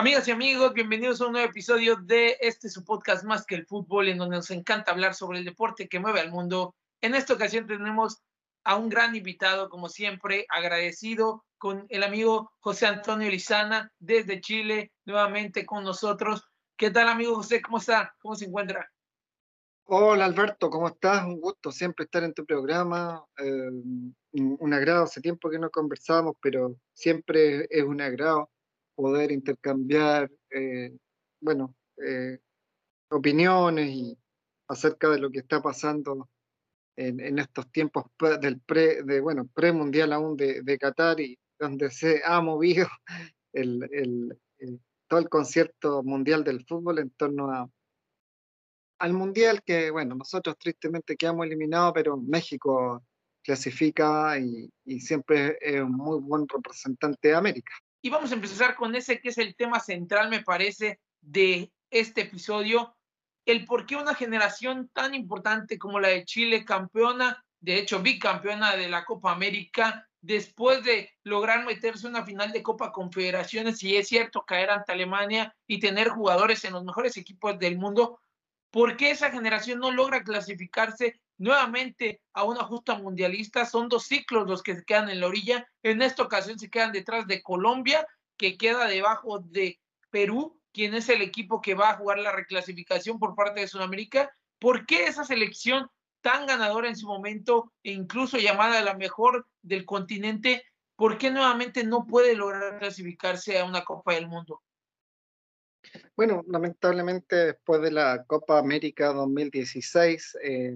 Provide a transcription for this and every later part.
Amigas y amigos, bienvenidos a un nuevo episodio de este su podcast Más que el fútbol, en donde nos encanta hablar sobre el deporte que mueve al mundo. En esta ocasión tenemos a un gran invitado, como siempre, agradecido con el amigo José Antonio Lizana desde Chile, nuevamente con nosotros. ¿Qué tal, amigo José? ¿Cómo está? ¿Cómo se encuentra? Hola Alberto, ¿cómo estás? Un gusto siempre estar en tu programa. Eh, un agrado, hace tiempo que no conversamos, pero siempre es un agrado poder intercambiar, eh, bueno, eh, opiniones y acerca de lo que está pasando en, estos tiempos del pre, de, bueno, premundial aún de, Qatar y donde se ha movido el, todo el concierto mundial del fútbol en torno a, al mundial que, bueno, nosotros tristemente quedamos eliminados, pero México clasifica y siempre es un muy buen representante de América. Y vamos a empezar con ese que es el tema central, me parece, de este episodio, el por qué una generación tan importante como la de Chile, campeona, de hecho bicampeona de la Copa América, después de lograr meterse en una final de Copa Confederaciones, y es cierto, caer ante Alemania y tener jugadores en los mejores equipos del mundo, ¿por qué esa generación no logra clasificarse nuevamente a una justa mundialista. Son dos ciclos los que se quedan en la orilla. En esta ocasión se quedan detrás de Colombia, que queda debajo de Perú, quien es el equipo que va a jugar la reclasificación por parte de Sudamérica. ¿Por qué esa selección tan ganadora en su momento e incluso llamada la mejor del continente, por qué nuevamente no puede lograr clasificarse a una Copa del Mundo? Bueno, lamentablemente después de la Copa América 2016, eh,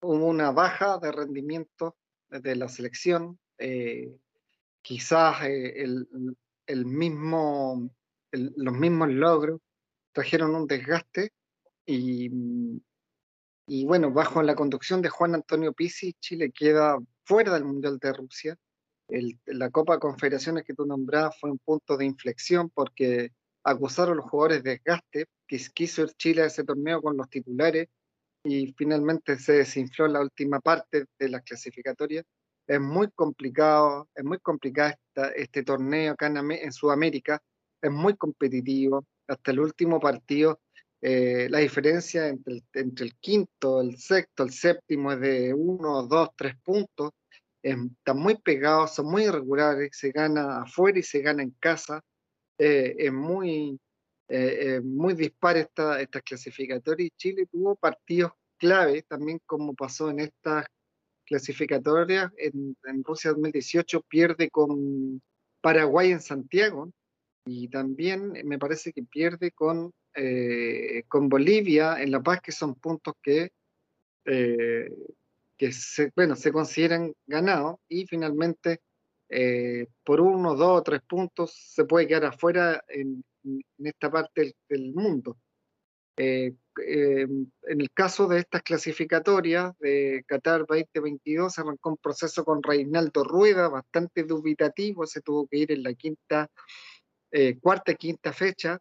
hubo una baja de rendimiento de la selección. Eh, quizás eh, el, mismo, los mismos logros trajeron un desgaste y, y, bueno, bajo la conducción de Juan Antonio Pizzi, Chile queda fuera del Mundial de Rusia. la Copa Confederaciones que tú nombrabas fue un punto de inflexión porque acusaron los jugadores de desgaste, que quiso ir Chile a ese torneo con los titulares y finalmente se desinfló la última parte de las clasificatorias. Es muy complicado, es muy complicado este torneo acá en, Sudamérica, es muy competitivo. Hasta el último partido, eh, la diferencia entre el, entre el, quinto, el sexto, el séptimo es de uno, dos, tres puntos. están muy pegados, son muy irregulares, se gana afuera y se gana en casa. Eh, es muy, eh, eh, muy dispar esta, estas clasificatorias y Chile tuvo partidos clave también como pasó en estas clasificatorias. En, en, Rusia 2018 pierde con Paraguay en Santiago y también me parece que pierde con, eh, con Bolivia en La Paz que son puntos que, que se, bueno, se consideran ganados. Y finalmente por uno, dos o tres puntos se puede quedar afuera en, en esta parte del, mundo. Eh, eh, en el caso de estas clasificatorias de Qatar 2022 arrancó un proceso con Reinaldo Rueda bastante dubitativo, se tuvo que ir en la quinta, eh, cuarta quinta fecha.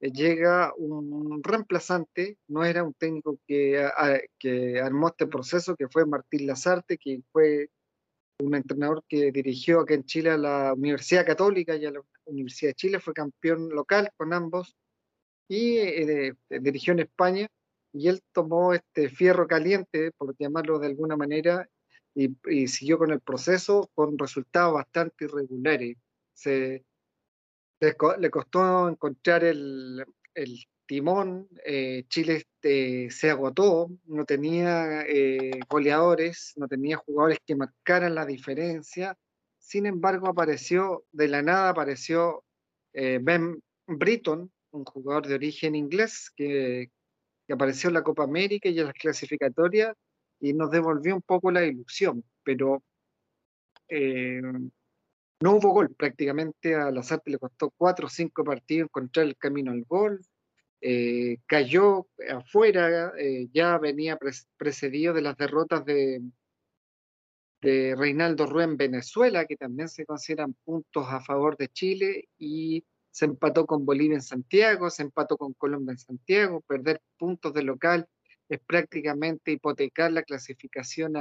llega un reemplazante, no era un técnico que, que armó este proceso, que fue Martín Lazarte, que fue un entrenador que dirigió aquí en Chile a la Universidad Católica y a la Universidad de Chile, fue campeón local con ambos y eh, dirigió en España y él tomó este fierro caliente, por llamarlo de alguna manera, y, siguió con el proceso con resultados bastante irregulares. Se, le, costó encontrar el timón, eh, Chile este, se agotó, no tenía eh, goleadores, no tenía jugadores que marcaran la diferencia. Sin embargo, apareció, de la nada apareció eh, Ben Britton, un jugador de origen inglés que, que, apareció en la Copa América y en las clasificatorias y nos devolvió un poco la ilusión, pero no hubo gol prácticamente a Lazarte le costó cuatro o cinco partidos encontrar el camino al gol eh, cayó afuera, eh, ya venía precedido de las derrotas de, Reinaldo Rue en Venezuela, que también se consideran puntos a favor de Chile, y se empató con Bolivia en Santiago, se empató con Colombia en Santiago, perder puntos de local es prácticamente hipotecar la clasificación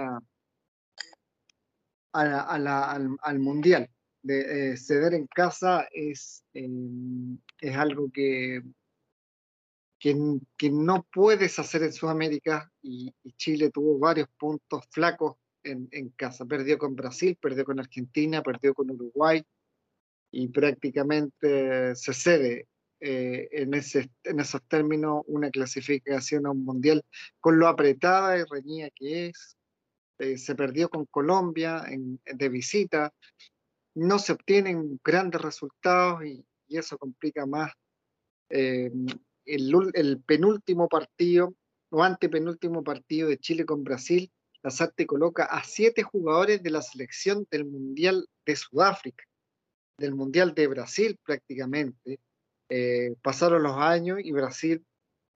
al, Mundial. De, eh, ceder en casa es, es algo que, que, no puedes hacer en Sudamérica y, Chile tuvo varios puntos flacos en, en, casa. Perdió con Brasil, perdió con Argentina, perdió con Uruguay, y prácticamente se cede eh, en, ese, en esos términos una clasificación a un mundial con lo apretada y reñida que es. Eh, se perdió con Colombia en, de visita. No se obtienen grandes resultados y, eso complica más eh, el, penúltimo partido o antepenúltimo partido de Chile con Brasil. La SARTE coloca a siete jugadores de la selección del Mundial de Sudáfrica del Mundial de Brasil prácticamente. Eh, pasaron los años y Brasil,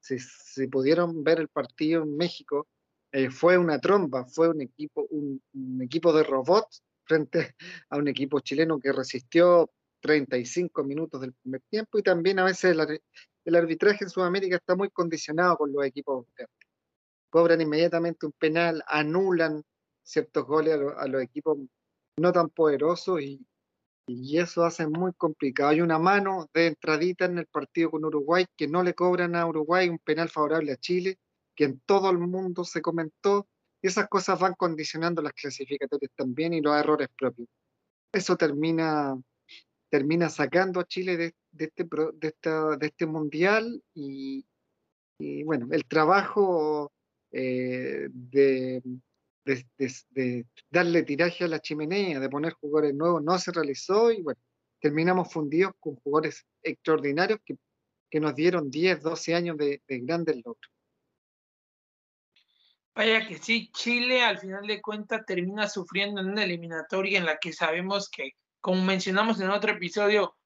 si, pudieron ver el partido en México, eh, fue una tromba, fue un equipo, un, equipo de robots frente a un equipo chileno que resistió 35 minutos del primer tiempo y también a veces el, arbitraje en Sudamérica está muy condicionado con los equipos Cobran inmediatamente un penal, anulan ciertos goles a, los equipos no tan poderosos y, y eso hace muy complicado. Hay una mano de entradita en el partido con Uruguay que no le cobran a Uruguay un penal favorable a Chile, que en todo el mundo se comentó. Y esas cosas van condicionando las clasificatorias también y los errores propios. Eso termina, termina sacando a Chile de, este, de, esta, de este mundial y, bueno, el trabajo eh, de darle tiraje a la chimenea, de poner jugadores nuevos, no se realizó y bueno, terminamos fundidos con jugadores extraordinarios que, que nos dieron 10, 12 años de grandes logros. Vaya que sí, Chile al final de cuentas termina sufriendo en una eliminatoria en la que sabemos que, como mencionamos en otro episodio,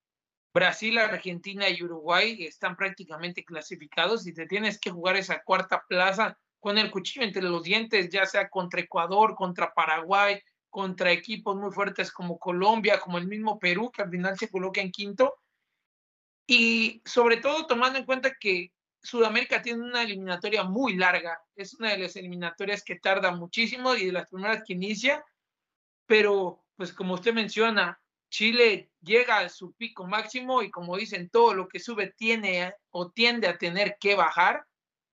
Brasil, Argentina y Uruguay están prácticamente clasificados y te tienes que jugar esa cuarta plaza con el cuchillo entre los dientes, ya sea contra Ecuador, contra Paraguay, contra equipos muy fuertes como Colombia, como el mismo Perú, que al final se coloca en quinto. Y sobre todo tomando en cuenta que Sudamérica tiene una eliminatoria muy larga, es una de las eliminatorias que tarda muchísimo y de las primeras que inicia, pero pues como usted menciona, Chile llega a su pico máximo y como dicen, todo lo que sube tiene o tiende a tener que bajar.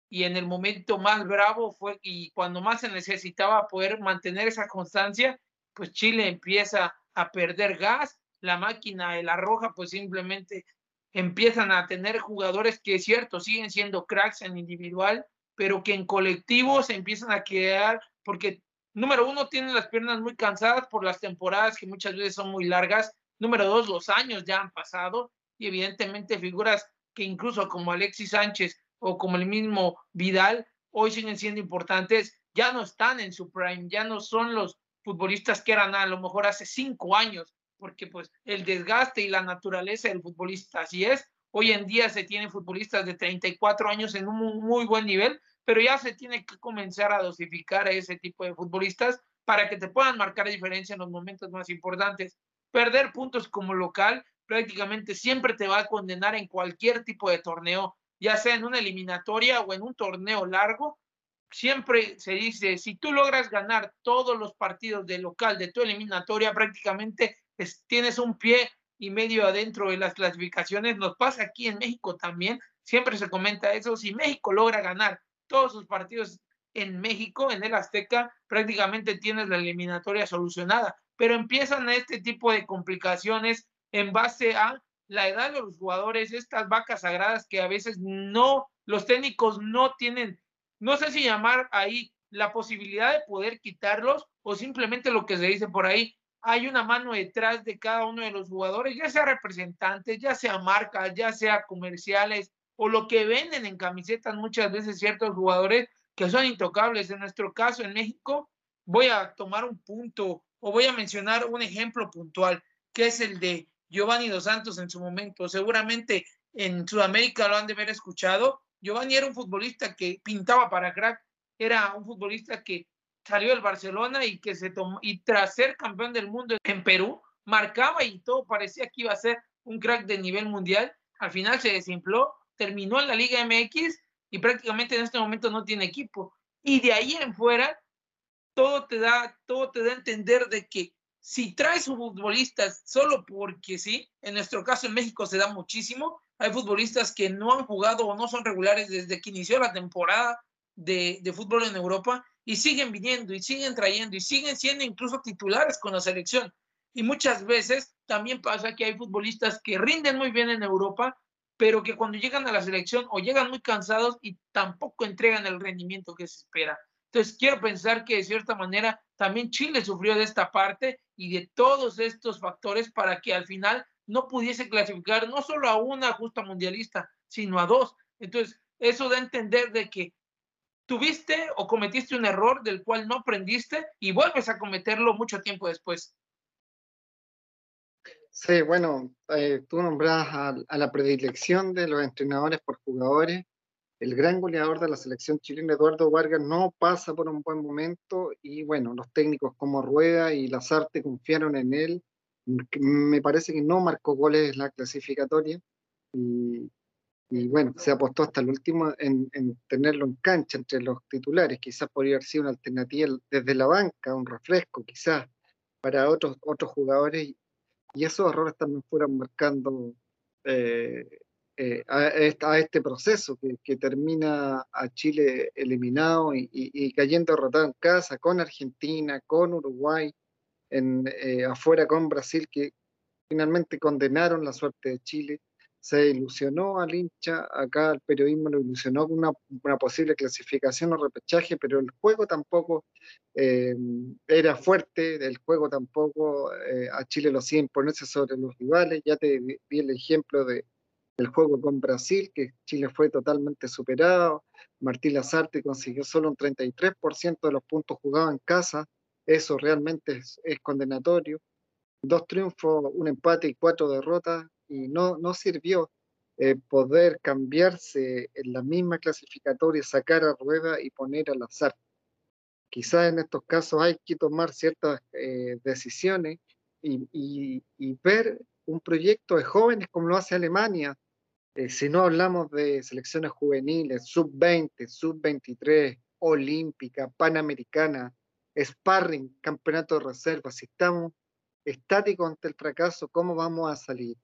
Y en el momento más bravo fue y cuando más se necesitaba poder mantener esa constancia, pues Chile empieza a perder gas, la máquina de la roja pues simplemente empiezan a tener jugadores que es cierto, siguen siendo cracks en individual, pero que en colectivo se empiezan a quedar porque número uno tienen las piernas muy cansadas por las temporadas que muchas veces son muy largas, número dos los años ya han pasado y evidentemente figuras que incluso como Alexis Sánchez o como el mismo Vidal, hoy siguen siendo importantes, ya no están en su prime, ya no son los futbolistas que eran a lo mejor hace cinco años, porque pues el desgaste y la naturaleza del futbolista así es. Hoy en día se tienen futbolistas de 34 años en un muy buen nivel, pero ya se tiene que comenzar a dosificar a ese tipo de futbolistas para que te puedan marcar diferencia en los momentos más importantes. Perder puntos como local prácticamente siempre te va a condenar en cualquier tipo de torneo ya sea en una eliminatoria o en un torneo largo, siempre se dice, si tú logras ganar todos los partidos de local de tu eliminatoria, prácticamente tienes un pie y medio adentro de las clasificaciones. Nos pasa aquí en México también, siempre se comenta eso, si México logra ganar todos sus partidos en México, en el Azteca, prácticamente tienes la eliminatoria solucionada, pero empiezan este tipo de complicaciones en base a la edad de los jugadores, estas vacas sagradas que a veces no, los técnicos no tienen, no sé si llamar ahí la posibilidad de poder quitarlos o simplemente lo que se dice por ahí, hay una mano detrás de cada uno de los jugadores, ya sea representantes, ya sea marcas, ya sea comerciales o lo que venden en camisetas muchas veces ciertos jugadores que son intocables. En nuestro caso en México, voy a tomar un punto o voy a mencionar un ejemplo puntual, que es el de Giovanni Dos Santos en su momento. Seguramente en Sudamérica lo han de haber escuchado. Giovanni era un futbolista que pintaba para crack, era un futbolista que salió del Barcelona y que se tomó, y tras ser campeón del mundo en Perú, marcaba y todo parecía que iba a ser un crack de nivel mundial. Al final se desimpló, terminó en la Liga MX y prácticamente en este momento no tiene equipo. Y de ahí en fuera, todo te da, todo te da a entender de que si traes futbolistas solo porque sí, en nuestro caso en México se da muchísimo, hay futbolistas que no han jugado o no son regulares desde que inició la temporada de, de fútbol en Europa y siguen viniendo y siguen trayendo y siguen siendo incluso titulares con la selección. Y muchas veces también pasa que hay futbolistas que rinden muy bien en Europa, pero que cuando llegan a la selección o llegan muy cansados y tampoco entregan el rendimiento que se espera. Entonces, quiero pensar que de cierta manera también Chile sufrió de esta parte y de todos estos factores para que al final no pudiese clasificar no solo a una justa mundialista, sino a dos. Entonces, eso da a entender de que tuviste o cometiste un error del cual no aprendiste y vuelves a cometerlo mucho tiempo después. Sí, bueno, eh, tú nombras a, la predilección de los entrenadores por jugadores. El gran goleador de la selección chilena, Eduardo Vargas, no pasa por un buen momento y bueno, los técnicos como Rueda y Lazarte confiaron en él. Me parece que no marcó goles en la clasificatoria y, bueno, se apostó hasta el último en, en, tenerlo en cancha entre los titulares. Quizás podría haber sido una alternativa desde la banca, un refresco quizás para otros, otros jugadores y esos errores también fueron marcando eh, eh, a, este proceso que, termina a Chile eliminado y, cayendo derrotado en casa con Argentina, con Uruguay, en, eh, afuera con Brasil, que finalmente condenaron la suerte de Chile se ilusionó al hincha, acá el periodismo lo ilusionó con una, posible clasificación o repechaje, pero el juego tampoco eh, era fuerte, el juego tampoco eh, a Chile lo hacía imponerse sobre los rivales, ya te di el ejemplo de, del juego con Brasil, que Chile fue totalmente superado, Martín Lazarte consiguió solo un 33% de los puntos jugados en casa, eso realmente es, es condenatorio, dos triunfos, un empate y cuatro derrotas, y no, no sirvió eh, poder cambiarse en la misma clasificatoria, sacar a rueda y poner al azar. Quizás en estos casos hay que tomar ciertas eh, decisiones y, y, ver un proyecto de jóvenes como lo hace Alemania. Eh, si no hablamos de selecciones juveniles, sub-20, sub-23, olímpica, panamericana, sparring, campeonato de reserva, si estamos estáticos ante el fracaso, ¿cómo vamos a salir?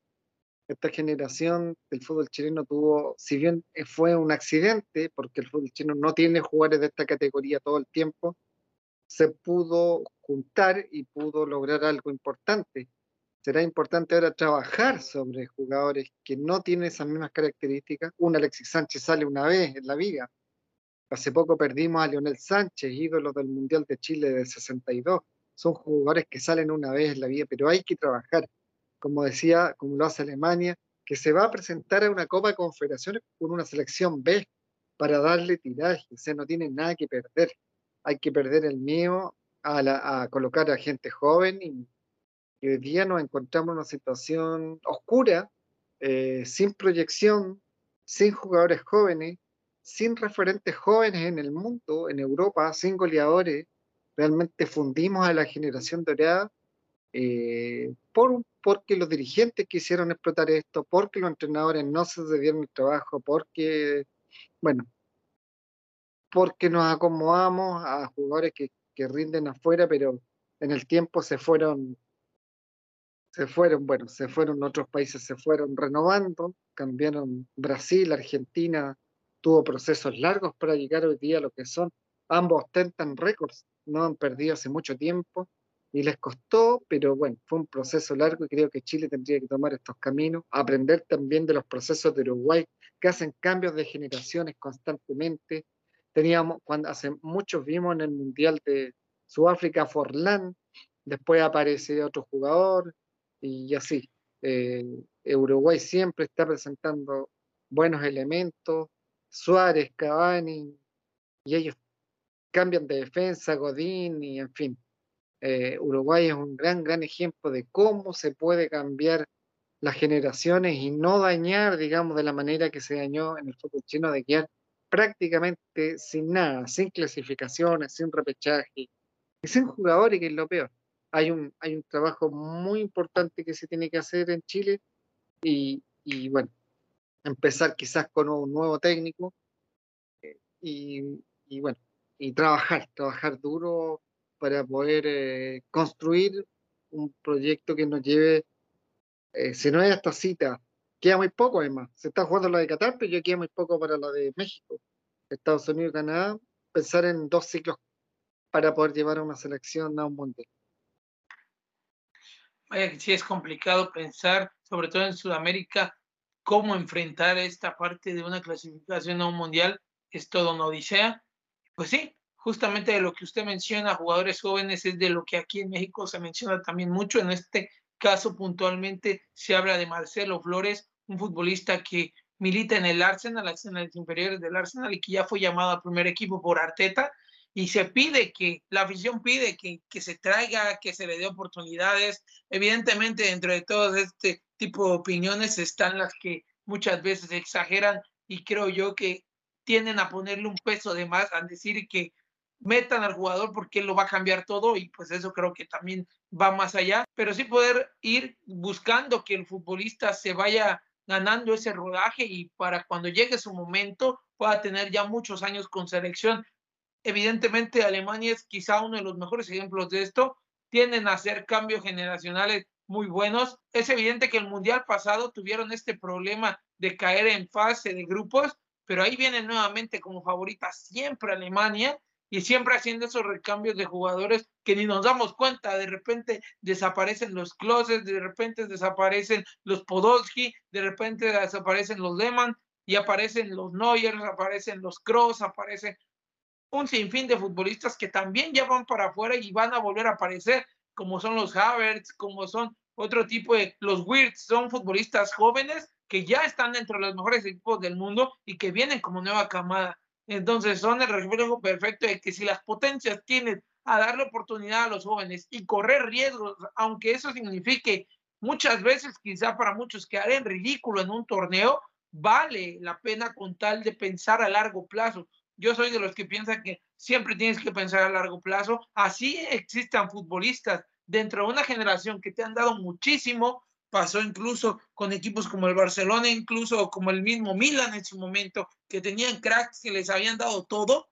Esta generación del fútbol chileno tuvo, si bien fue un accidente, porque el fútbol chileno no tiene jugadores de esta categoría todo el tiempo, se pudo juntar y pudo lograr algo importante. Será importante ahora trabajar sobre jugadores que no tienen esas mismas características. Un Alexis Sánchez sale una vez en la vida. Hace poco perdimos a Leonel Sánchez, ídolo del Mundial de Chile de 62. Son jugadores que salen una vez en la vida, pero hay que trabajar como decía, como lo hace Alemania, que se va a presentar a una Copa de Confederaciones con una selección B para darle tiraje, o sea, no tiene nada que perder. Hay que perder el miedo a, colocar a gente joven y, hoy día nos encontramos en una situación oscura, eh, sin proyección, sin jugadores jóvenes, sin referentes jóvenes en el mundo, en Europa, sin goleadores. Realmente fundimos a la generación dorada eh, por, porque los dirigentes quisieron explotar esto, porque los entrenadores no se dieron el trabajo, porque, bueno, porque nos acomodamos a jugadores que, que rinden afuera, pero en el tiempo se fueron, se fueron, bueno, se fueron otros países, se fueron renovando, cambiaron Brasil, Argentina, tuvo procesos largos para llegar hoy día a lo que son. Ambos ostentan récords, no han perdido hace mucho tiempo y les costó, pero bueno, fue un proceso largo y creo que Chile tendría que tomar estos caminos, aprender también de los procesos de Uruguay, que hacen cambios de generaciones constantemente. Teníamos, cuando hace muchos vimos en el Mundial de Sudáfrica Forlán, después aparece otro jugador y así. Eh, Uruguay siempre está presentando buenos elementos, Suárez, Cavani, y ellos cambian de defensa, Godín, y en fin, eh, Uruguay es un gran, gran ejemplo de cómo se puede cambiar las generaciones y no dañar, digamos, de la manera que se dañó en el fútbol chino de quedar prácticamente sin nada, sin clasificaciones, sin repechaje y sin jugadores, que es lo peor. Hay un, hay un trabajo muy importante que se tiene que hacer en Chile y, y bueno, empezar quizás con un nuevo técnico eh, y, y, bueno, y trabajar, trabajar duro para poder eh, construir un proyecto que nos lleve, eh, si no es esta cita, queda muy poco además, se está jugando la de Qatar, pero ya queda muy poco para la de México, Estados Unidos y Canadá, pensar en dos ciclos para poder llevar a una selección a un mundial. Vaya que sí es complicado pensar, sobre todo en Sudamérica, cómo enfrentar esta parte de una clasificación a un mundial, es todo una odisea. Pues sí, justamente de lo que usted menciona, jugadores jóvenes, es de lo que aquí en México se menciona también mucho. En este caso puntualmente se habla de Marcelo Flores, un futbolista que milita en el Arsenal, Arsenal inferiores del Arsenal y que ya fue llamado al primer equipo por Arteta y se pide que, la afición pide que, que se traiga, que se le dé oportunidades. Evidentemente dentro de todo este tipo de opiniones están las que muchas veces exageran y creo yo que tienden a ponerle un peso de más, a decir que metan al jugador porque él lo va a cambiar todo y pues eso creo que también va más allá, pero sí poder ir buscando que el futbolista se vaya ganando ese rodaje y para cuando llegue su momento pueda tener ya muchos años con selección. Evidentemente Alemania es quizá uno de los mejores ejemplos de esto, tienden a hacer cambios generacionales muy buenos. Es evidente que el Mundial pasado tuvieron este problema de caer en fase de grupos, pero ahí viene nuevamente como favorita siempre Alemania y siempre haciendo esos recambios de jugadores que ni nos damos cuenta, de repente desaparecen los Kloses, de repente desaparecen los Podolski, de repente desaparecen los Lehmann y aparecen los Neuer, aparecen los Kroos, aparecen un sinfín de futbolistas que también ya van para afuera y van a volver a aparecer, como son los Havertz, como son otro tipo de los Wirtz, son futbolistas jóvenes que ya están dentro de los mejores equipos del mundo y que vienen como nueva camada. Entonces son el reflejo perfecto de que si las potencias tienen a darle oportunidad a los jóvenes y correr riesgos, aunque eso signifique muchas veces quizá para muchos quedar en ridículo en un torneo, vale la pena con tal de pensar a largo plazo. Yo soy de los que piensan que siempre tienes que pensar a largo plazo. Así existan futbolistas dentro de una generación que te han dado muchísimo, pasó incluso con equipos como el Barcelona, incluso como el mismo Milan en su momento, que tenían cracks que les habían dado todo,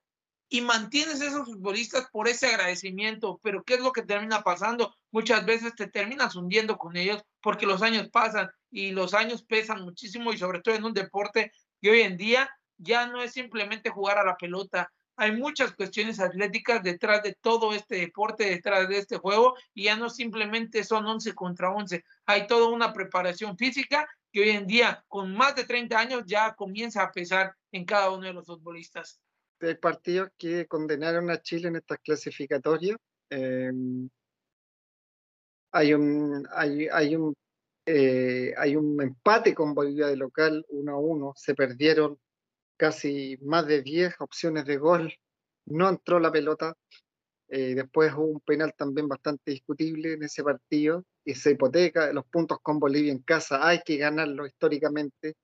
y mantienes esos futbolistas por ese agradecimiento, pero ¿qué es lo que termina pasando? Muchas veces te terminas hundiendo con ellos porque los años pasan y los años pesan muchísimo y sobre todo en un deporte que hoy en día ya no es simplemente jugar a la pelota, hay muchas cuestiones atléticas detrás de todo este deporte, detrás de este juego, y ya no simplemente son 11 contra 11, hay toda una preparación física que hoy en día, con más de 30 años, ya comienza a pesar en cada uno de los futbolistas. Hay partidos que condenaron a Chile en estas clasificatorias. Em, hay un, hay, hay un eh, hay un empate con Bolivia de local 1 a 1, se perdieron casi más de 10 opciones de gol, no entró la pelota. Eh, después hubo un penal también bastante discutible en ese partido y se hipoteca los puntos con Bolivia en casa. Hay que ganarlo históricamente.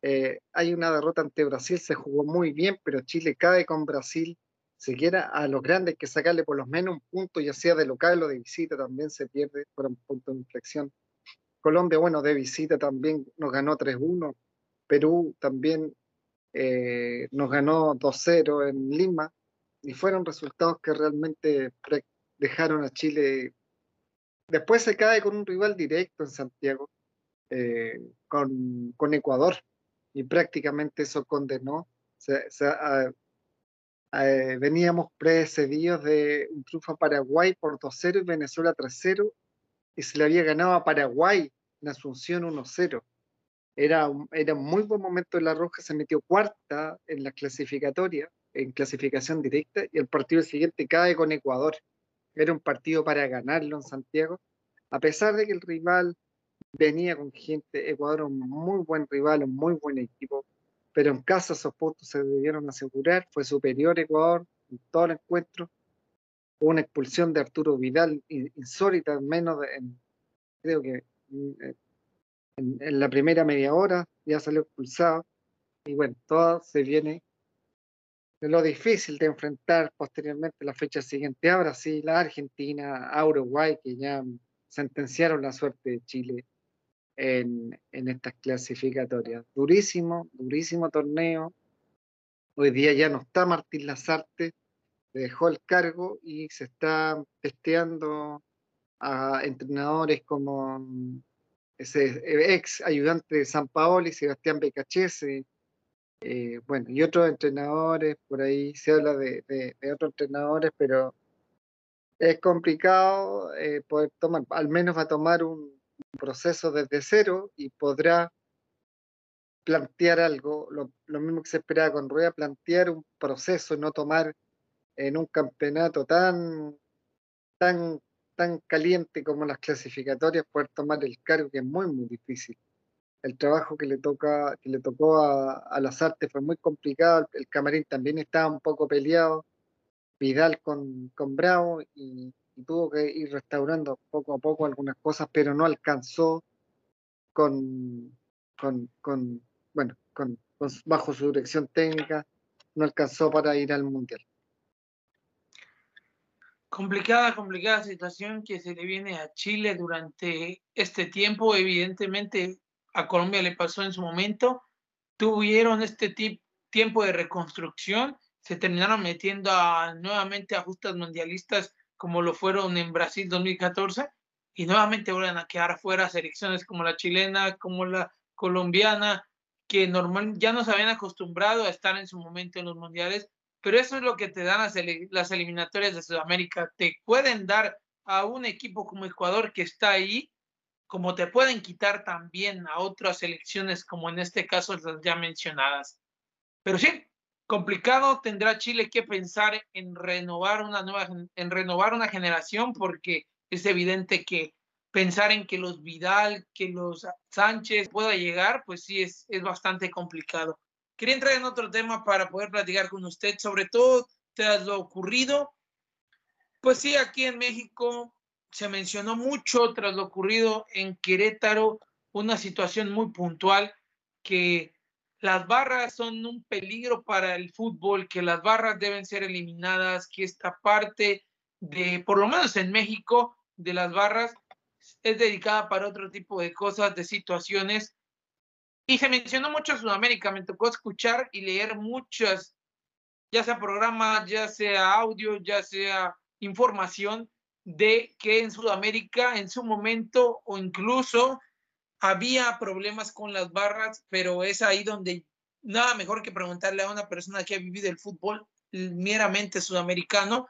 Eh, hay una derrota ante Brasil, se jugó muy bien, pero Chile cae con Brasil. Se quiera a los grandes que sacarle por lo menos un punto, ya sea de local o de visita, también se pierde por un punto de inflexión. Colombia, bueno, de visita también nos ganó 3-1. Perú también eh, nos ganó 2-0 en Lima y fueron resultados que realmente dejaron a Chile. Después se cae con un rival directo en Santiago, eh, con, Ecuador, y prácticamente eso condenó. veníamos precedidos de un triunfo a Paraguay por 2-0 y Venezuela 3-0, y se le había ganado a Paraguay en Asunción 1-0 era un, era muy buen momento en La Roja, se metió cuarta en la clasificatoria, en clasificación directa, y el partido siguiente cae con Ecuador. Era un partido para ganarlo en Santiago, a pesar de que el rival venía con gente, Ecuador un muy buen rival, un muy buen equipo, pero en casa esos puntos se debieron asegurar, fue superior Ecuador en todo el encuentro, una expulsión de Arturo Vidal insólita, menos de, creo que en, la primera media hora, ya salió expulsado. Y bueno, todo se viene de lo difícil de enfrentar posteriormente la fecha siguiente a Brasil, a Argentina, a Uruguay, que ya sentenciaron la suerte de Chile en, en estas clasificatorias. Durísimo, durísimo torneo. Hoy día ya no está Martín Lazarte, dejó el cargo y se está testeando a entrenadores como ese ex ayudante de San Paolo y Sebastián Becachese, eh, bueno, y otros entrenadores, por ahí se habla de, otros entrenadores, pero es complicado eh, poder tomar, al menos va a tomar un, proceso desde cero y podrá plantear algo, lo, lo, mismo que se esperaba con Rueda, plantear un proceso, no tomar en un campeonato tan, tan tan caliente como las clasificatorias poder tomar el cargo, que es muy, muy difícil. El trabajo que le, toca, que le tocó a, las artes fue muy complicado, el camarín también estaba un poco peleado, Vidal con, con Bravo, y, tuvo que ir restaurando poco a poco algunas cosas, pero no alcanzó con, con, con bueno, con, bajo su dirección técnica, no alcanzó para ir al Mundial. Complicada, complicada situación que se le viene a Chile durante este tiempo. Evidentemente, a Colombia le pasó en su momento. Tuvieron este tiempo de reconstrucción. Se terminaron metiendo nuevamente a justas mundialistas como lo fueron en Brasil 2014 y nuevamente vuelven a quedar fuera selecciones como la chilena, como la colombiana, que normal ya nos habían acostumbrado a estar en su momento en los mundiales pero eso es lo que te dan las, eliminatorias de Sudamérica. Te pueden dar a un equipo como Ecuador que está ahí, como te pueden quitar también a otras selecciones, como en este caso las ya mencionadas. Pero sí, complicado tendrá Chile que pensar en renovar una nueva, en renovar una generación, porque es evidente que pensar en que los Vidal, que los Sánchez pueda llegar, pues sí es, es bastante complicado. Quería entrar en otro tema para poder platicar con usted, sobre todo tras lo ocurrido. Pues sí, aquí en México se mencionó mucho tras lo ocurrido en Querétaro, una situación muy puntual que las barras son un peligro para el fútbol, que las barras deben ser eliminadas, que esta parte de, por lo menos en México, de las barras es dedicada para otro tipo de cosas, de situaciones y se mencionó mucho Sudamérica, me tocó escuchar y leer muchas, ya sea programas, ya sea audio, ya sea información de que en Sudamérica en su momento o incluso había problemas con las barras, pero es ahí donde nada mejor que preguntarle a una persona que ha vivido el fútbol meramente sudamericano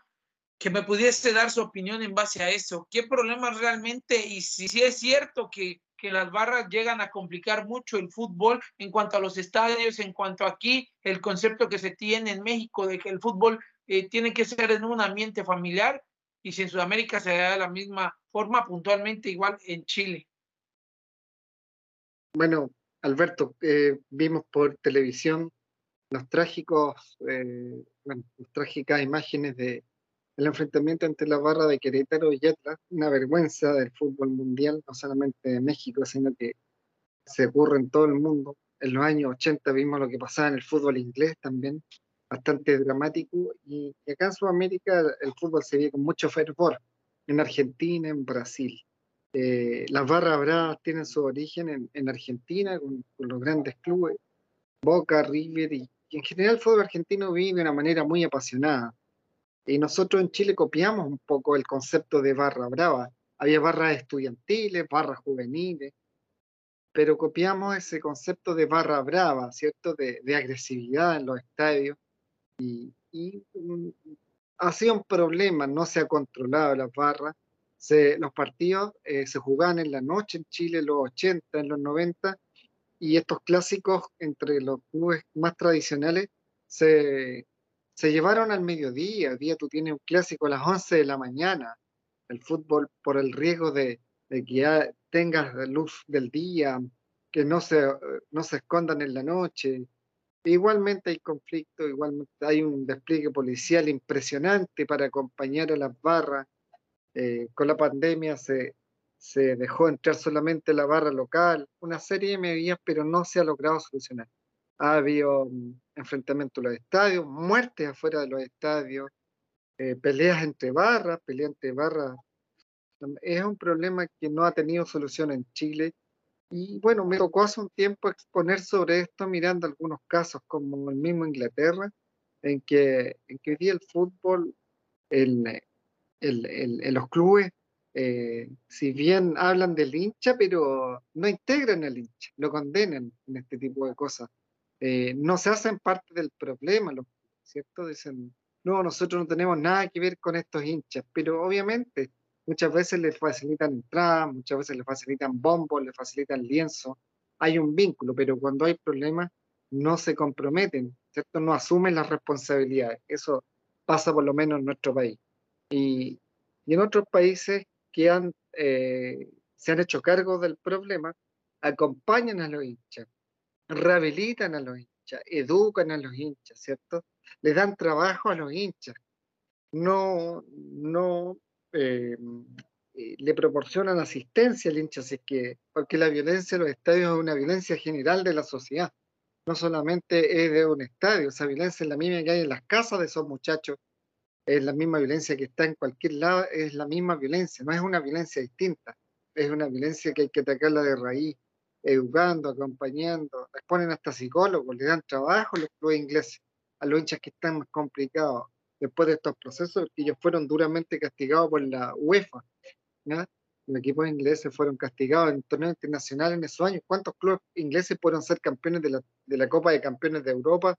que me pudiese dar su opinión en base a eso. ¿Qué problemas realmente y si, si es cierto que que las barras llegan a complicar mucho el fútbol en cuanto a los estadios, en cuanto a aquí el concepto que se tiene en México de que el fútbol eh, tiene que ser en un ambiente familiar y si en Sudamérica se da de la misma forma, puntualmente igual en Chile. Bueno, Alberto, eh, vimos por televisión los trágicos, eh, las trágicas imágenes de, el enfrentamiento entre la barra de Querétaro y Atlas, una vergüenza del fútbol mundial, no solamente de México, sino que se ocurre en todo el mundo. En los años 80 vimos lo que pasaba en el fútbol inglés también, bastante dramático, y acá en Sudamérica el fútbol se ve con mucho fervor, en Argentina, en Brasil. Eh, las barras bravas tienen su origen en, Argentina, con, los grandes clubes, Boca, River, y, y en general el fútbol argentino vive de una manera muy apasionada y nosotros en Chile copiamos un poco el concepto de barra brava. Había barras estudiantiles, barras juveniles, pero copiamos ese concepto de barra brava, ¿cierto? De, agresividad en los estadios. Y, mm, ha sido un problema, no se ha controlado las barras. los partidos eh, se jugaban en la noche en Chile, en los 80, en los 90, y estos clásicos entre los clubes más tradicionales se, se llevaron al mediodía. Día tú tienes un clásico a las 11 de la mañana. El fútbol por el riesgo de, que ya tengas luz del día, que no se, no se escondan en la noche. Igualmente hay conflicto, igualmente hay un despliegue policial impresionante para acompañar a las barras. Eh, con la pandemia se, se dejó entrar solamente la barra local, una serie de medidas, pero no se ha logrado solucionar. Ha habido mm, enfrentamientos en los estadios, muertes afuera de los estadios, eh, peleas entre barras, peleas entre barras. Es un problema que no ha tenido solución en Chile. Y bueno, me tocó hace un tiempo exponer sobre esto mirando algunos casos como el mismo Inglaterra, en que, en que el fútbol, el, el, los clubes eh, si bien hablan del hincha, pero no integran al hincha, lo condenan en este tipo de cosas. Eh, no se hacen parte del problema, ¿cierto? Dicen, no, nosotros no tenemos nada que ver con estos hinchas, pero obviamente muchas veces les facilitan entradas, muchas veces les facilitan bombos, les facilitan lienzo, hay un vínculo, pero cuando hay problemas no se comprometen, ¿cierto? No asumen las responsabilidades. Eso pasa por lo menos en nuestro país. Y, y en otros países que han, eh, se han hecho cargo del problema acompañan a los hinchas, rehabilitan a los hinchas, educan a los hinchas, ¿cierto? Le dan trabajo a los hinchas, no, no eh, eh, le proporcionan asistencia al hincha, así que, porque la violencia en los estadios es una violencia general de la sociedad, no solamente es de un estadio, esa violencia es la misma que hay en las casas de esos muchachos es la misma violencia que está en cualquier lado, es la misma violencia, no es una violencia distinta, es una violencia que hay que atacarla de raíz, educando, acompañando, les ponen hasta psicólogos, le dan trabajo a los clubes ingleses, a los hinchas que están más complicados después de estos procesos, porque ellos fueron duramente castigados por la UEFA. Los equipos ingleses fueron castigados en torneos internacionales en esos años. ¿Cuántos clubes ingleses fueron ser campeones de la, Copa de Campeones de Europa,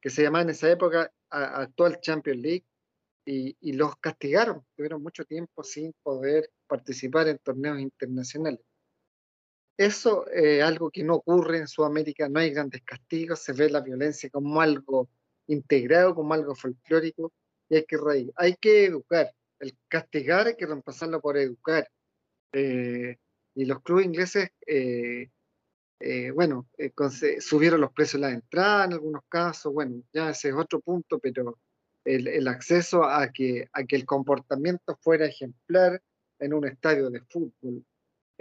que se llamaba en esa época actual Champions League? y, los castigaron, tuvieron mucho tiempo sin poder participar en torneos internacionales. Eso es algo que no ocurre en Sudamérica, no hay grandes castigos, se ve la violencia como algo integrado, como algo folclórico, y hay que reír. Hay que educar. El castigar hay que reemplazarlo por educar. Eh, y los clubes ingleses, eh, eh, bueno, subieron los precios de la entrada en algunos casos, bueno, ya ese es otro punto, pero el, acceso a que, a que el comportamiento fuera ejemplar en un estadio de fútbol.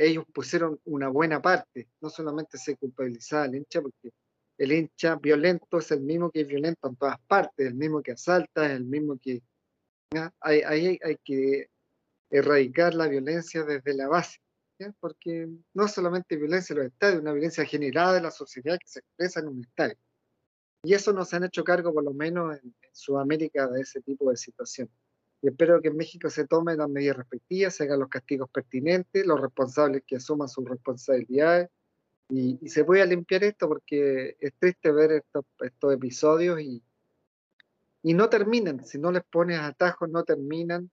Ellos pusieron una buena parte, no solamente se culpabilizaba al hincha, porque el hincha violento es el mismo que es violento en todas partes, el mismo que asalta, el mismo que... Ahí hay, hay, que erradicar la violencia desde la base, porque no solamente violencia en los estadios, una violencia generada de la sociedad que se expresa en un estadio. Y eso nos han hecho cargo, por lo menos en, Sudamérica, de ese tipo de situación. Y espero que en México se tomen las medidas respectivas, se hagan los castigos pertinentes, los responsables que asuman sus responsabilidades y, se pueda limpiar esto porque es triste ver estos, estos episodios y, y no terminan. Si no les pones atajos, no terminan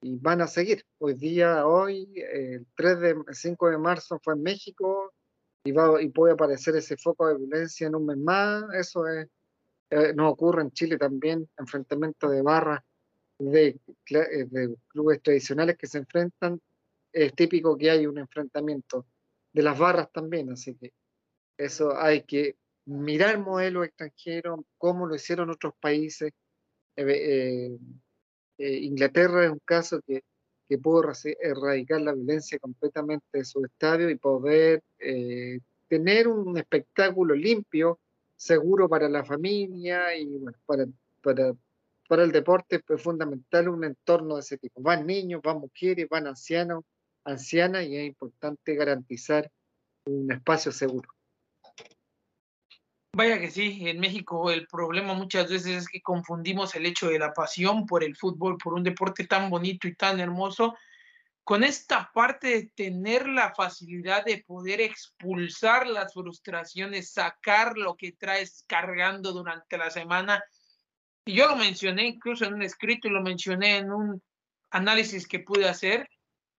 y van a seguir. Hoy día, hoy, el 3 de, 5 de marzo fue en México, y, va, y puede aparecer ese foco de violencia en un mes más. Eso es, eh, nos ocurre en Chile también, enfrentamientos de barras de, eh, de, clubes tradicionales que se enfrentan. Es típico que hay un enfrentamiento de las barras también, así que eso hay que mirar modelos extranjeros, cómo lo hicieron otros países. Eh, Inglaterra es un caso que que pudo erradicar la violencia completamente de su estadio y poder eh, tener un espectáculo limpio, seguro para la familia y para, para el deporte es fundamental un entorno de ese tipo. Van niños, van mujeres, van ancianos, ancianas y es importante garantizar un espacio seguro. Vaya que sí, en México el problema muchas veces es que confundimos el hecho de la pasión por el fútbol, por un deporte tan bonito y tan hermoso, con esta parte de tener la facilidad de poder expulsar las frustraciones, sacar lo que traes cargando durante la semana. Y yo lo mencioné incluso en un escrito y lo mencioné en un análisis que pude hacer,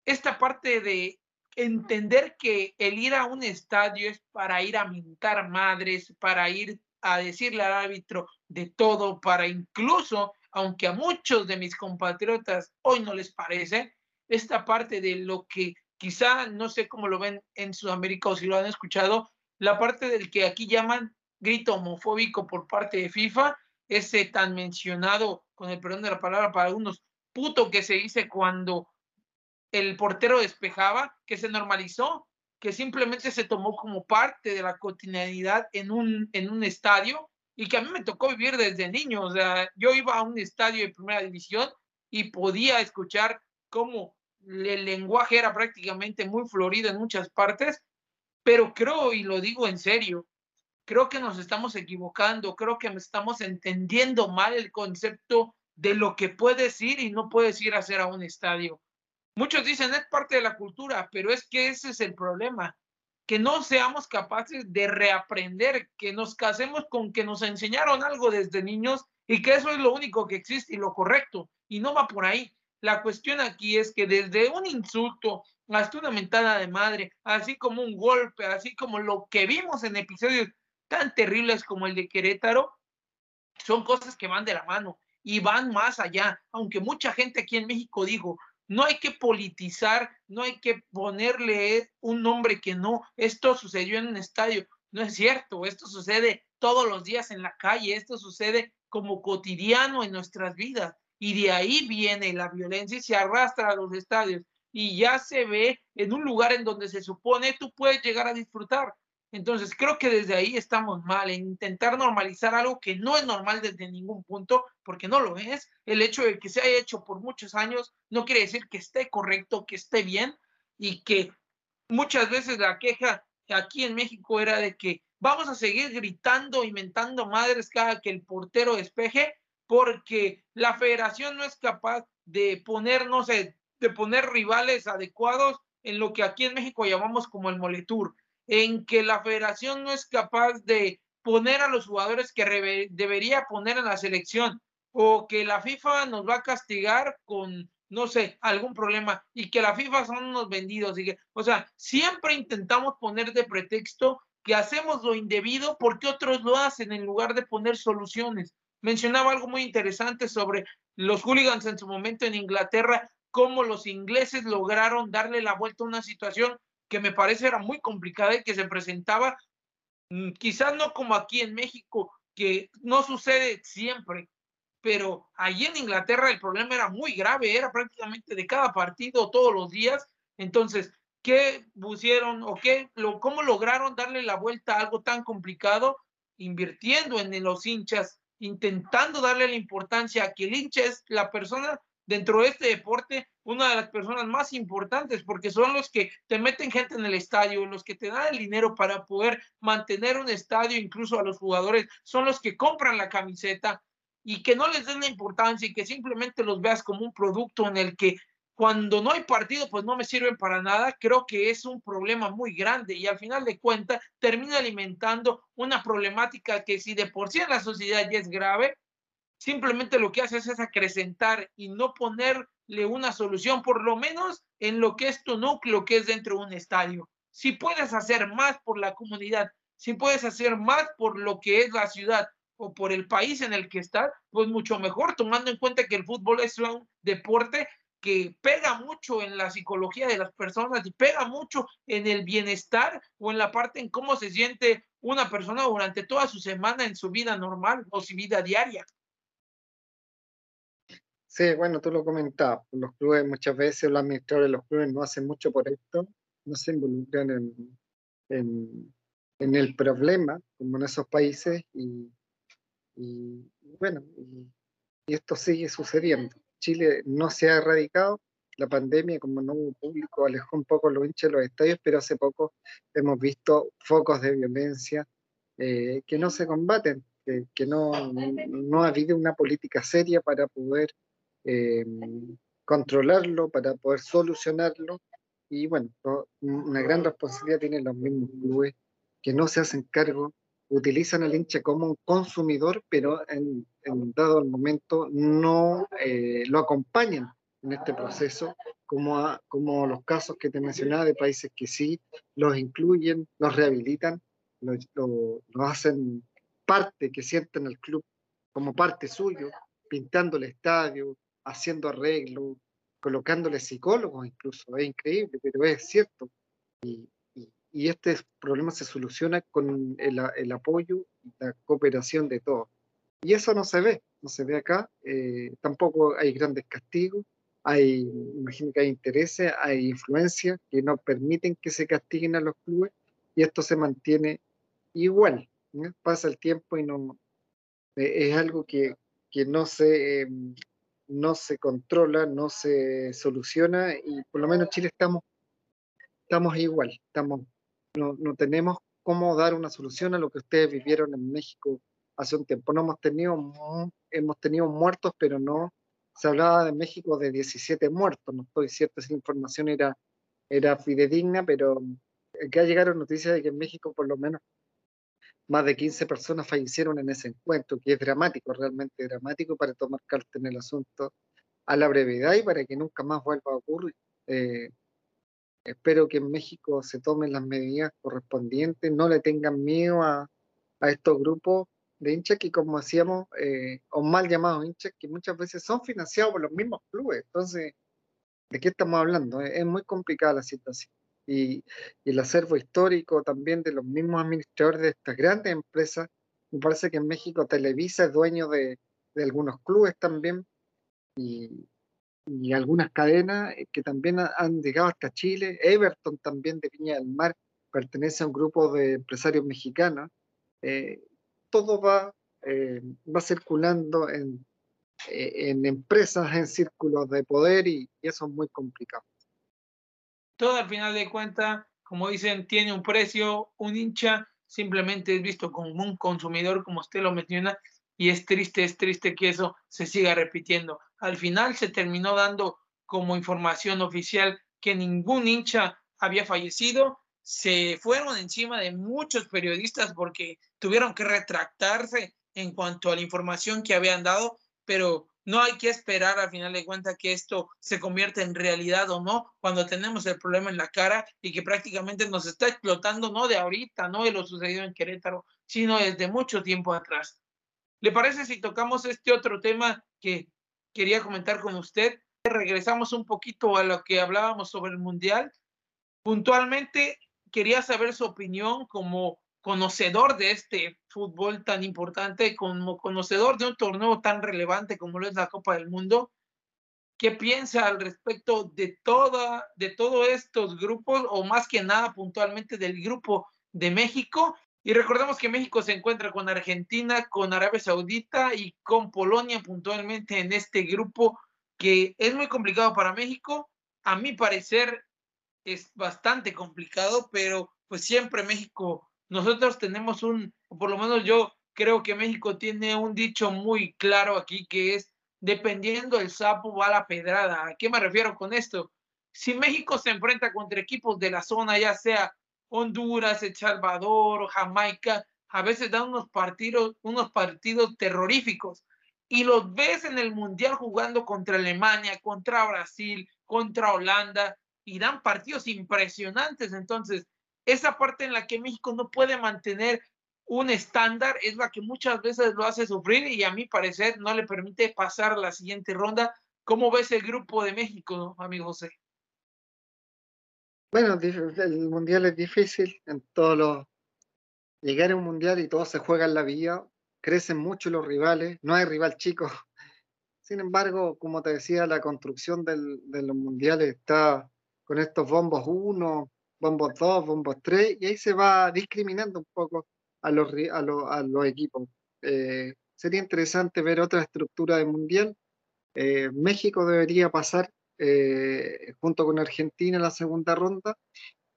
esta parte de entender que el ir a un estadio es para ir a mintar madres, para ir a decirle al árbitro de todo, para incluso, aunque a muchos de mis compatriotas hoy no les parece, esta parte de lo que quizá no sé cómo lo ven en Sudamérica o si lo han escuchado, la parte del que aquí llaman grito homofóbico por parte de FIFA, ese tan mencionado, con el perdón de la palabra para algunos, puto que se dice cuando el portero despejaba, que se normalizó, que simplemente se tomó como parte de la cotidianidad en un, en un estadio y que a mí me tocó vivir desde niño. O sea, yo iba a un estadio de primera división y podía escuchar cómo el lenguaje era prácticamente muy florido en muchas partes, pero creo, y lo digo en serio, creo que nos estamos equivocando, creo que estamos entendiendo mal el concepto de lo que puedes ir y no puedes ir a hacer a un estadio. Muchos dicen es parte de la cultura, pero es que ese es el problema, que no seamos capaces de reaprender, que nos casemos con que nos enseñaron algo desde niños y que eso es lo único que existe y lo correcto, y no va por ahí. La cuestión aquí es que desde un insulto hasta una mentada de madre, así como un golpe, así como lo que vimos en episodios tan terribles como el de Querétaro, son cosas que van de la mano y van más allá, aunque mucha gente aquí en México dijo, no hay que politizar, no hay que ponerle un nombre que no, esto sucedió en un estadio, no es cierto, esto sucede todos los días en la calle, esto sucede como cotidiano en nuestras vidas. Y de ahí viene la violencia y se arrastra a los estadios. Y ya se ve en un lugar en donde se supone tú puedes llegar a disfrutar. Entonces, creo que desde ahí estamos mal en intentar normalizar algo que no es normal desde ningún punto, porque no lo es. El hecho de que se haya hecho por muchos años no quiere decir que esté correcto, que esté bien y que muchas veces la queja aquí en México era de que vamos a seguir gritando y mentando madres cada que el portero despeje, porque la federación no es capaz de poner, no sé, de poner rivales adecuados en lo que aquí en México llamamos como el moletur en que la federación no es capaz de poner a los jugadores que debería poner en la selección o que la FIFA nos va a castigar con, no sé, algún problema y que la FIFA son unos vendidos. Y que, o sea, siempre intentamos poner de pretexto que hacemos lo indebido porque otros lo hacen en lugar de poner soluciones. Mencionaba algo muy interesante sobre los hooligans en su momento en Inglaterra, cómo los ingleses lograron darle la vuelta a una situación que me parece era muy complicada y que se presentaba mm, quizás no como aquí en México, que no sucede siempre, pero allí en Inglaterra el problema era muy grave, era prácticamente de cada partido todos los días. Entonces, ¿qué pusieron o qué, cómo lograron darle la vuelta a algo tan complicado? Invirtiendo en los hinchas, intentando darle la importancia a que el hincha es la persona dentro de este deporte una de las personas más importantes porque son los que te meten gente en el estadio, los que te dan el dinero para poder mantener un estadio, incluso a los jugadores, son los que compran la camiseta y que no les den la importancia y que simplemente los veas como un producto en el que cuando no hay partido pues no me sirven para nada, creo que es un problema muy grande y al final de cuentas termina alimentando una problemática que si de por sí en la sociedad ya es grave, simplemente lo que hace es acrecentar y no ponerle una solución, por lo menos en lo que es tu núcleo, que es dentro de un estadio. Si puedes hacer más por la comunidad, si puedes hacer más por lo que es la ciudad o por el país en el que estás, pues mucho mejor, tomando en cuenta que el fútbol es un deporte que pega mucho en la psicología de las personas y pega mucho en el bienestar o en la parte en cómo se siente una persona durante toda su semana en su vida normal o su vida diaria. Sí, bueno, tú lo comentabas, los clubes muchas veces, los administradores de los clubes no hacen mucho por esto, no se involucran en, en, el problema, como en esos países, y, bueno, y, esto sigue sucediendo. Chile no se ha erradicado, la pandemia, como no hubo público, alejó un poco los hinchas de los estadios, pero hace poco hemos visto focos de violencia eh, que no se combaten, que, no, no ha habido una política seria para poder eh, controlarlo, para poder solucionarlo. Y bueno, una gran responsabilidad tienen los mismos clubes que no se hacen cargo, utilizan al hincha como un consumidor, pero en, dado el momento no eh, lo acompañan en este proceso, como, como los casos que te mencionaba de países que sí los incluyen, los rehabilitan, los lo, lo hacen parte, que sienten el club como parte suyo, pintando el estadio, haciendo arreglos, colocándole psicólogos incluso, es increíble, pero es cierto. Y, este problema se soluciona con el, apoyo y la cooperación de todos. Y eso no se ve, no se ve acá, eh, tampoco hay grandes castigos, hay, imagino que hay intereses, hay influencias que no permiten que se castiguen a los clubes y esto se mantiene igual. Pasa el tiempo y no eh, es algo que, que no se em, no se controla, no se soluciona y por lo menos Chile estamos estamos igual, estamos no, no tenemos cómo dar una solución a lo que ustedes vivieron en México hace un tiempo. No hemos tenido hemos tenido muertos, pero no se hablaba de México de 17 muertos, no estoy cierto si la información era, era fidedigna, pero acá llegaron noticias de que en México por lo menos más de 15 personas fallecieron en ese encuentro, que es dramático, realmente dramático para tomar carta en el asunto a la brevedad y para que nunca más vuelva a ocurrir. Eh, espero que en México se tomen las medidas correspondientes, no le tengan miedo a, a estos grupos de hinchas que, como decíamos, eh, o mal llamados hinchas, que muchas veces son financiados por los mismos clubes. Entonces, ¿de qué estamos hablando? Es, muy complicada la situación. Y, el acervo histórico también de los mismos administradores de estas grandes empresas, me parece que en México Televisa es dueño de, algunos clubes también y, algunas cadenas eh, que también han llegado hasta Chile. Everton también de Viña del Mar pertenece a un grupo de empresarios mexicanos. Eh, todo va, eh, va circulando en, en empresas, en círculos de poder y, eso es muy complicado. Todo al final de cuentas, como dicen, tiene un precio, un hincha simplemente es visto como un consumidor, como usted lo menciona, y es triste, es triste que eso se siga repitiendo. Al final se terminó dando como información oficial que ningún hincha había fallecido se fueron encima de muchos periodistas porque tuvieron que retractarse en cuanto a la información que habían dado, pero no hay que esperar al final de cuentas que esto se convierta en realidad o no cuando tenemos el problema en la cara y que prácticamente nos está explotando no de ahorita, no de lo sucedido en Querétaro, sino desde mucho tiempo atrás. ¿Le parece si tocamos este otro tema que quería comentar con usted? Regresamos un poquito a lo que hablábamos sobre el Mundial. Puntualmente, quería saber su opinión como conocedor de este fútbol tan importante, como conocedor de un torneo tan relevante como lo es la Copa del Mundo. ¿Qué piensa al respecto de, toda, de todos estos grupos, o más que nada puntualmente del grupo de México? Y recordemos que México se encuentra con Argentina, con Arabia Saudita y con Polonia puntualmente en este grupo que es muy complicado para México. A mi parecer, es bastante complicado, pero pues siempre México, nosotros tenemos un, por lo menos yo creo que México tiene un dicho muy claro aquí que es, dependiendo el sapo va la pedrada. ¿A qué me refiero con esto? Si México se enfrenta contra equipos de la zona, ya sea Honduras, El Salvador Jamaica, a veces dan unos partidos, unos partidos terroríficos y los ves en el Mundial jugando contra Alemania, contra Brasil, contra Holanda, y dan partidos impresionantes. Entonces, esa parte en la que México no puede mantener un estándar es la que muchas veces lo hace sufrir y a mi parecer no le permite pasar la siguiente ronda. ¿Cómo ves el grupo de México, amigo José? Bueno, el mundial es difícil en todos los. Llegar a un mundial y todo se juega en la vida, crecen mucho los rivales, no hay rival chico. Sin embargo, como te decía, la construcción del, de los mundiales está con estos bombos 1, bombos 2, bombos 3, y ahí se va discriminando un poco a los, a los, equipos. Eh, sería interesante ver otra estructura de mundial. Eh, México debería pasar eh, junto con Argentina en la segunda ronda,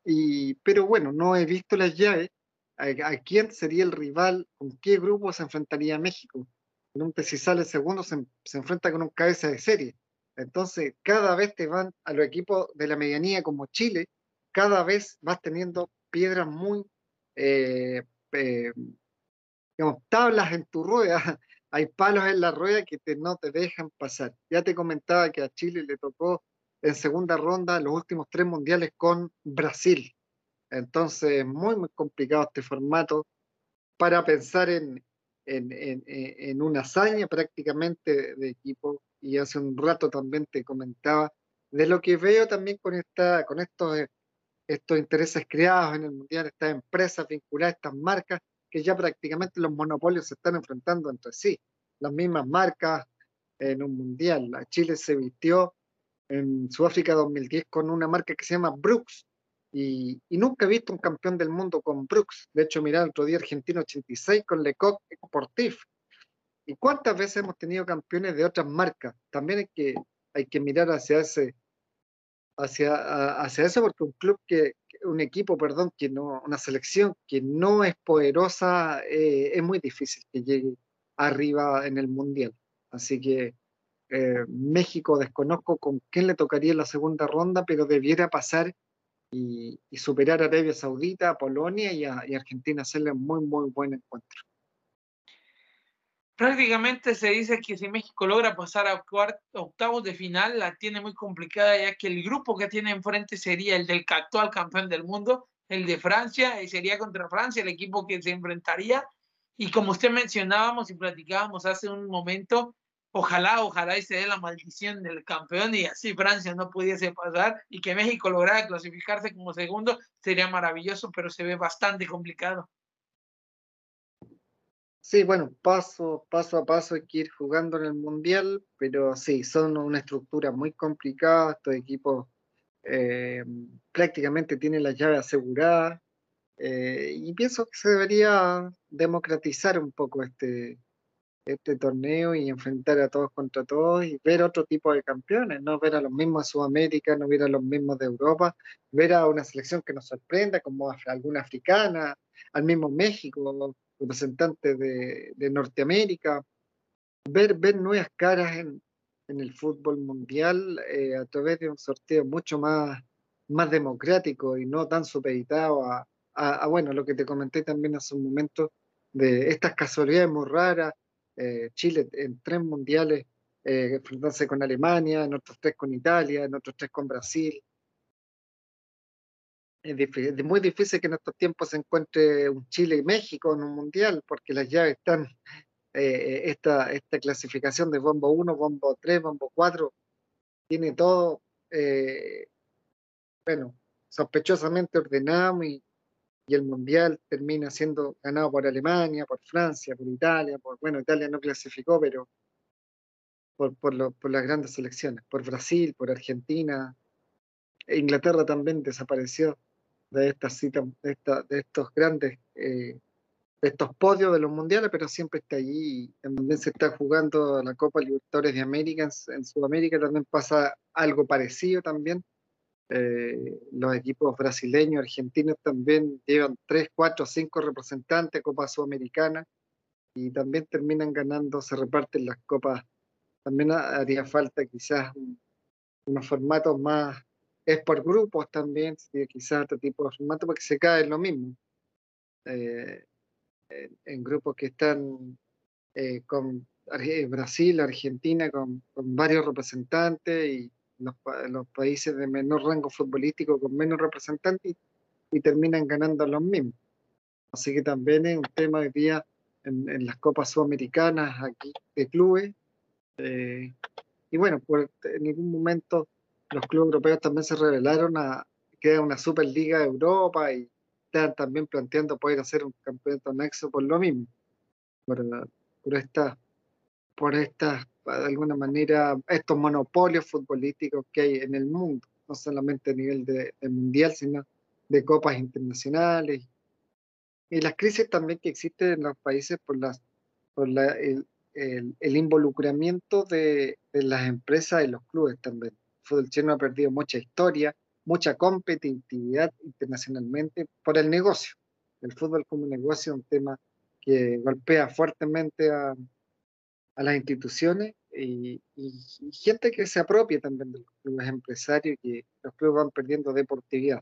y, pero bueno, no he visto las llaves. ¿A, quién sería el rival? ¿Con qué grupo se enfrentaría México? Si sale segundo, se, se enfrenta con un cabeza de serie. Entonces, cada vez te van a los equipos de la medianía como Chile, cada vez vas teniendo piedras muy, eh, eh, tablas en tu rueda. Hay palos en la rueda que no te dejan pasar. Ya te comentaba que a Chile le tocó en segunda ronda los últimos tres mundiales con Brasil. Entonces, muy, muy complicado este formato para pensar en, en, en, en una hazaña prácticamente de equipo y hace un rato también te comentaba de lo que veo también con, esta, con estos, eh, estos intereses creados en el Mundial, estas empresas vinculadas, estas marcas, que ya prácticamente los monopolios se están enfrentando entre sí. Las mismas marcas en un Mundial. Chile se vistió en Sudáfrica 2010 con una marca que se llama Brooks. Y, nunca he visto un campeón del mundo con Brooks. De hecho, mirá, el otro día Argentino 86 con Lecoq Sportif. ¿Y cuántas veces hemos tenido campeones de otras marcas? También que, hay que mirar hacia ese, hacia, hacia eso, porque un club que, un equipo, perdón, que no, una selección que no es poderosa, eh, es muy difícil que llegue arriba en el mundial. Así que eh, México desconozco con quién le tocaría la segunda ronda, pero debiera pasar y, superar a Arabia Saudita, a Polonia y a, Argentina, hacerle muy, muy buen encuentro. Prácticamente se dice que si México logra pasar a octavos de final, la tiene muy complicada, ya que el grupo que tiene enfrente sería el del actual campeón del mundo, el de Francia, y sería contra Francia el equipo que se enfrentaría. Y como usted mencionábamos y platicábamos hace un momento, Ojalá, ojalá y se dé la maldición del campeón y así Francia no pudiese pasar y que México lograra clasificarse como segundo, sería maravilloso, pero se ve bastante complicado. Sí, bueno, paso, paso a paso hay que ir jugando en el Mundial, pero sí, son una estructura muy complicada, estos equipos eh, prácticamente tienen la llave asegurada, eh, y pienso que se debería democratizar un poco este, este torneo y enfrentar a todos contra todos y ver otro tipo de campeones, no ver a los mismos de Sudamérica, no ver a los mismos de Europa, ver a una selección que nos sorprenda como alguna africana, al mismo México, representantes de, de, Norteamérica, ver, ver nuevas caras en, en el fútbol mundial eh, a través de un sorteo mucho más, más democrático y no tan supeditado a, bueno, lo que te comenté también hace un momento, de estas casualidades muy raras, eh, Chile en tres mundiales, eh, con Alemania, en otros tres con Italia, en otros tres con Brasil. Es, muy difícil que en estos tiempos se encuentre un Chile y México en un mundial, porque las llaves están, eh, esta, esta clasificación de bombo 1, bombo 3, bombo 4, tiene todo, bueno, sospechosamente ordenado y, y el Mundial termina siendo ganado por Alemania, por Francia, por Italia, por, bueno, Italia no clasificó, pero por, por, las grandes selecciones, por Brasil, por Argentina. Inglaterra también desapareció de estas citas, de, de estos grandes, eh, de estos podios de los mundiales, pero siempre está allí. También se está jugando la Copa Libertadores de América, en Sudamérica también pasa algo parecido también eh, los equipos brasileños, argentinos también llevan 3, 4, 5 representantes Copa Sudamericana y también terminan ganando, se reparten las copas. También haría falta quizás unos formatos más, es por grupos también, quizás otro tipo de formato, porque se cae lo mismo. Eh, en, grupos que están eh, con Brasil, Argentina, con, varios representantes y los, países de menor rango futbolístico con menos representantes y, terminan ganando los mismos. Así que también es un tema de día en, las copas sudamericanas aquí de clubes. Eh, y bueno, por, en ningún momento los clubes europeos también se revelaron a que una Superliga de Europa y están también planteando poder hacer un campeonato anexo por lo mismo, por, por esta, por estas de alguna manera estos monopolios futbolísticos que hay en el mundo, no solamente a nivel de, mundial, sino de copas internacionales. Y las crisis también que existen en los países por, las, por la, el, el, involucramiento de, de, las empresas y los clubes también. Fútbol chino ha perdido mucha historia, mucha competitividad internacionalmente por el negocio. El fútbol como negocio es un tema que golpea fuertemente a, a las instituciones y, gente que se apropia también de los clubes empresarios y que los clubes van perdiendo deportividad.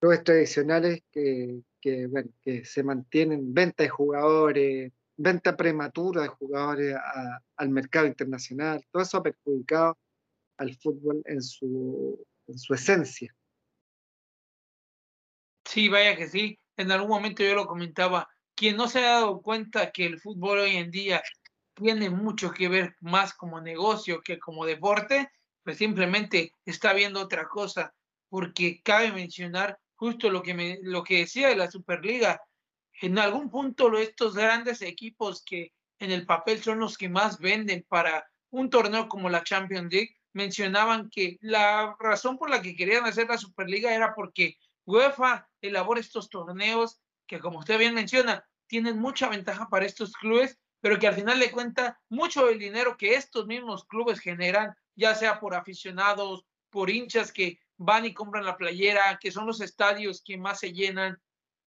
Clubes tradicionales que, que, bueno, que se mantienen, venta de jugadores, venta prematura de jugadores al mercado internacional, todo eso ha perjudicado al fútbol en su, en su esencia. Sí, vaya que sí. En algún momento yo lo comentaba. Quien no se ha dado cuenta que el fútbol hoy en día tiene mucho que ver más como negocio que como deporte, pues simplemente está viendo otra cosa, porque cabe mencionar justo lo que, me, lo que decía de la Superliga. En algún punto estos grandes equipos que en el papel son los que más venden para un torneo como la Champions League, mencionaban que la razón por la que querían hacer la Superliga era porque UEFA elabora estos torneos que, como usted bien menciona, tienen mucha ventaja para estos clubes, pero que al final de cuentas, mucho del dinero que estos mismos clubes generan, ya sea por aficionados, por hinchas que van y compran la playera, que son los estadios que más se llenan,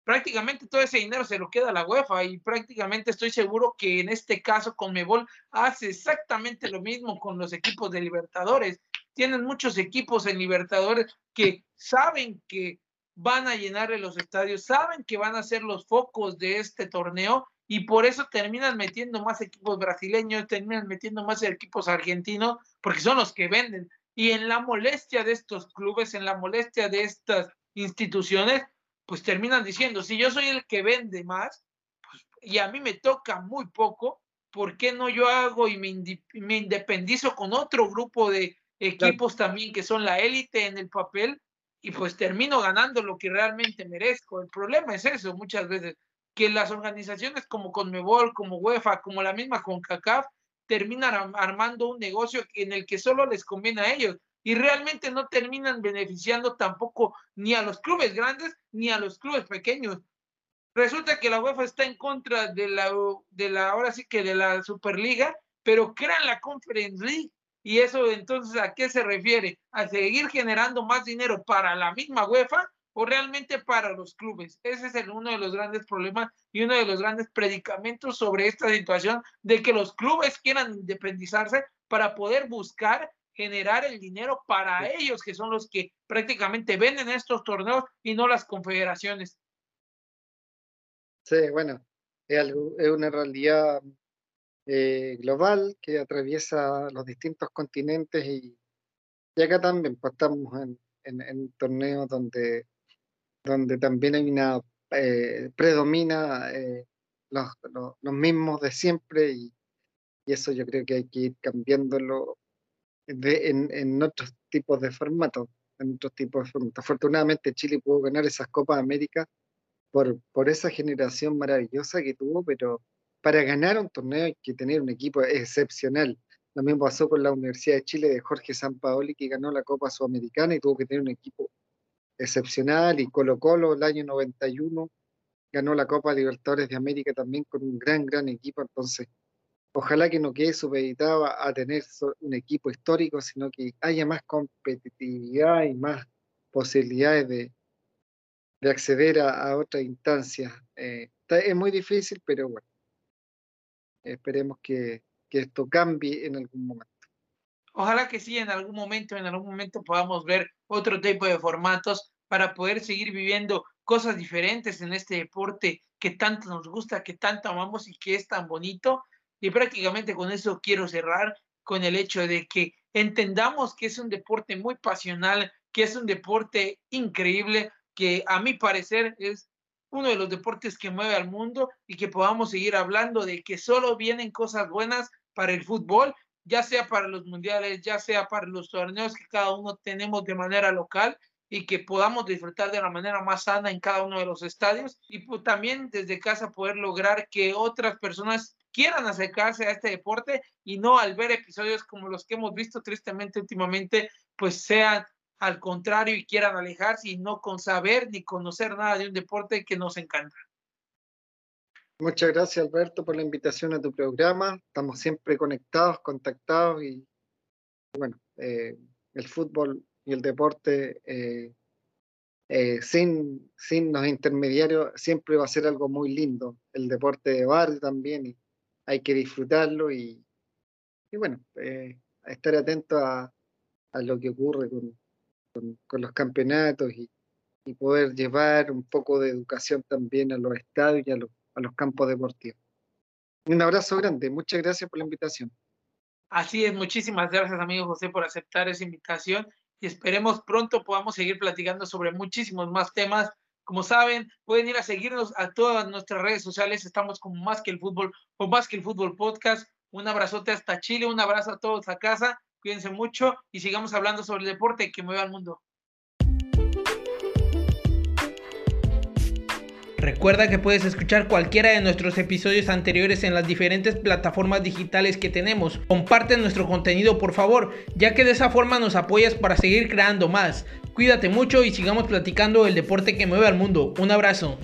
prácticamente todo ese dinero se lo queda la UEFA y prácticamente estoy seguro que en este caso Conmebol hace exactamente lo mismo con los equipos de Libertadores. Tienen muchos equipos en Libertadores que saben que van a llenarle los estadios, saben que van a ser los focos de este torneo y por eso terminan metiendo más equipos brasileños, terminan metiendo más equipos argentinos, porque son los que venden. Y en la molestia de estos clubes, en la molestia de estas instituciones, pues terminan diciendo, si yo soy el que vende más pues, y a mí me toca muy poco, ¿por qué no yo hago y me, me independizo con otro grupo de equipos también que son la élite en el papel y pues termino ganando lo que realmente merezco? El problema es eso muchas veces, que las organizaciones como Conmebol, como UEFA, como la misma CONCACAF, terminan armando un negocio en el que solo les conviene a ellos y realmente no terminan beneficiando tampoco ni a los clubes grandes ni a los clubes pequeños. Resulta que la UEFA está en contra de la, de la ahora sí que de la Superliga, pero crean la Conference League. Y eso entonces, ¿a qué se refiere? ¿A seguir generando más dinero para la misma UEFA o realmente para los clubes? Ese es el, uno de los grandes problemas y uno de los grandes predicamentos sobre esta situación de que los clubes quieran independizarse para poder buscar generar el dinero para ellos, que son los que prácticamente venden estos torneos y no las confederaciones. Sí, bueno, es, una realidad eh, global que atraviesa los distintos continentes y, y acá también pues, estamos en, en, torneos donde, donde también hay una eh, predomina eh, los, los, mismos de siempre y, y, eso yo creo que hay que ir cambiándolo en, otros tipos de formatos, en otros tipos de formatos. Afortunadamente Chile pudo ganar esas Copas América por, por esa generación maravillosa que tuvo, pero para ganar un torneo hay que tener un equipo excepcional. Lo mismo pasó con la Universidad de Chile de Jorge Sampaoli, que ganó la Copa Sudamericana y tuvo que tener un equipo excepcional. Y Colo Colo, el año 91, ganó la Copa Libertadores de América también con un gran, gran equipo. Entonces, ojalá que no quede supeditado a tener un equipo histórico, sino que haya más competitividad y más posibilidades de, acceder a, otras instancias. Eh, es muy difícil, pero bueno, esperemos que, esto cambie en algún momento. Ojalá que sí, en algún momento, en algún momento podamos ver otro tipo de formatos para poder seguir viviendo cosas diferentes en este deporte que tanto nos gusta, que tanto amamos y que es tan bonito y prácticamente con eso quiero cerrar con el hecho de que entendamos que es un deporte muy pasional, que es un deporte increíble, que a mi parecer es uno de los deportes que mueve al mundo y que podamos seguir hablando de que solo vienen cosas buenas para el fútbol, ya sea para los mundiales, ya sea para los torneos que cada uno tenemos de manera local y que podamos disfrutar de la manera más sana en cada uno de los estadios y pues, también desde casa poder lograr que otras personas quieran acercarse a este deporte y no al ver episodios como los que hemos visto tristemente últimamente, pues sean al contrario y quieran alejarse y no con saber ni conocer nada de un deporte que nos encanta. Muchas gracias Alberto por la invitación a tu programa. Estamos siempre conectados, contactados y bueno, eh, el fútbol y el deporte eh, eh, sin, sin los intermediarios siempre va a ser algo muy lindo. El deporte de barrio también y hay que disfrutarlo y, bueno, eh, estar atento a, lo que ocurre con, los campeonatos y, y, poder llevar un poco de educación también a los estadios y a los, a los campos deportivos. Un abrazo grande, muchas gracias por la invitación. Así es, muchísimas gracias amigo José por aceptar esa invitación y esperemos pronto podamos seguir platicando sobre muchísimos más temas como saben, pueden ir a seguirnos a todas nuestras redes sociales. Estamos con Más que el Fútbol, con Más que el Fútbol Podcast. Un abrazote hasta Chile, un abrazo a todos a casa. Cuídense mucho y sigamos hablando sobre el deporte que mueve al mundo. Recuerda que puedes escuchar cualquiera de nuestros episodios anteriores en las diferentes plataformas digitales que tenemos. Comparte nuestro contenido por favor, ya que de esa forma nos apoyas para seguir creando más. Cuídate mucho y sigamos platicando el deporte que mueve al mundo. Un abrazo.